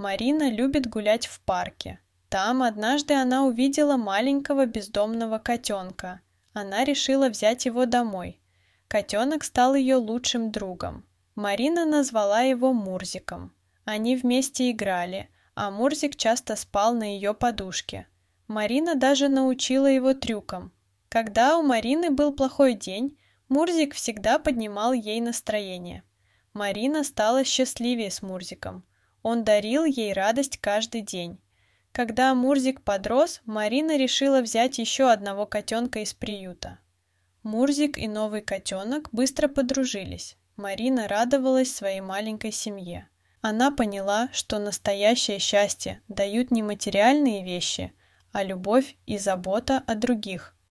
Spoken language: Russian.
Марина любит гулять в парке. Там однажды она увидела маленького бездомного котенка. Она решила взять его домой. Котенок стал ее лучшим другом. Марина назвала его Мурзиком. Они вместе играли, а Мурзик часто спал на ее подушке. Марина даже научила его трюкам. Когда у Марины был плохой день, Мурзик всегда поднимал ей настроение. Марина стала счастливее с Мурзиком. Он дарил ей радость каждый день. Когда Мурзик подрос, Марина решила взять еще одного котенка из приюта. Мурзик и новый котенок быстро подружились. Марина радовалась своей маленькой семье. Она поняла, что настоящее счастье дают не материальные вещи, а любовь и забота о других –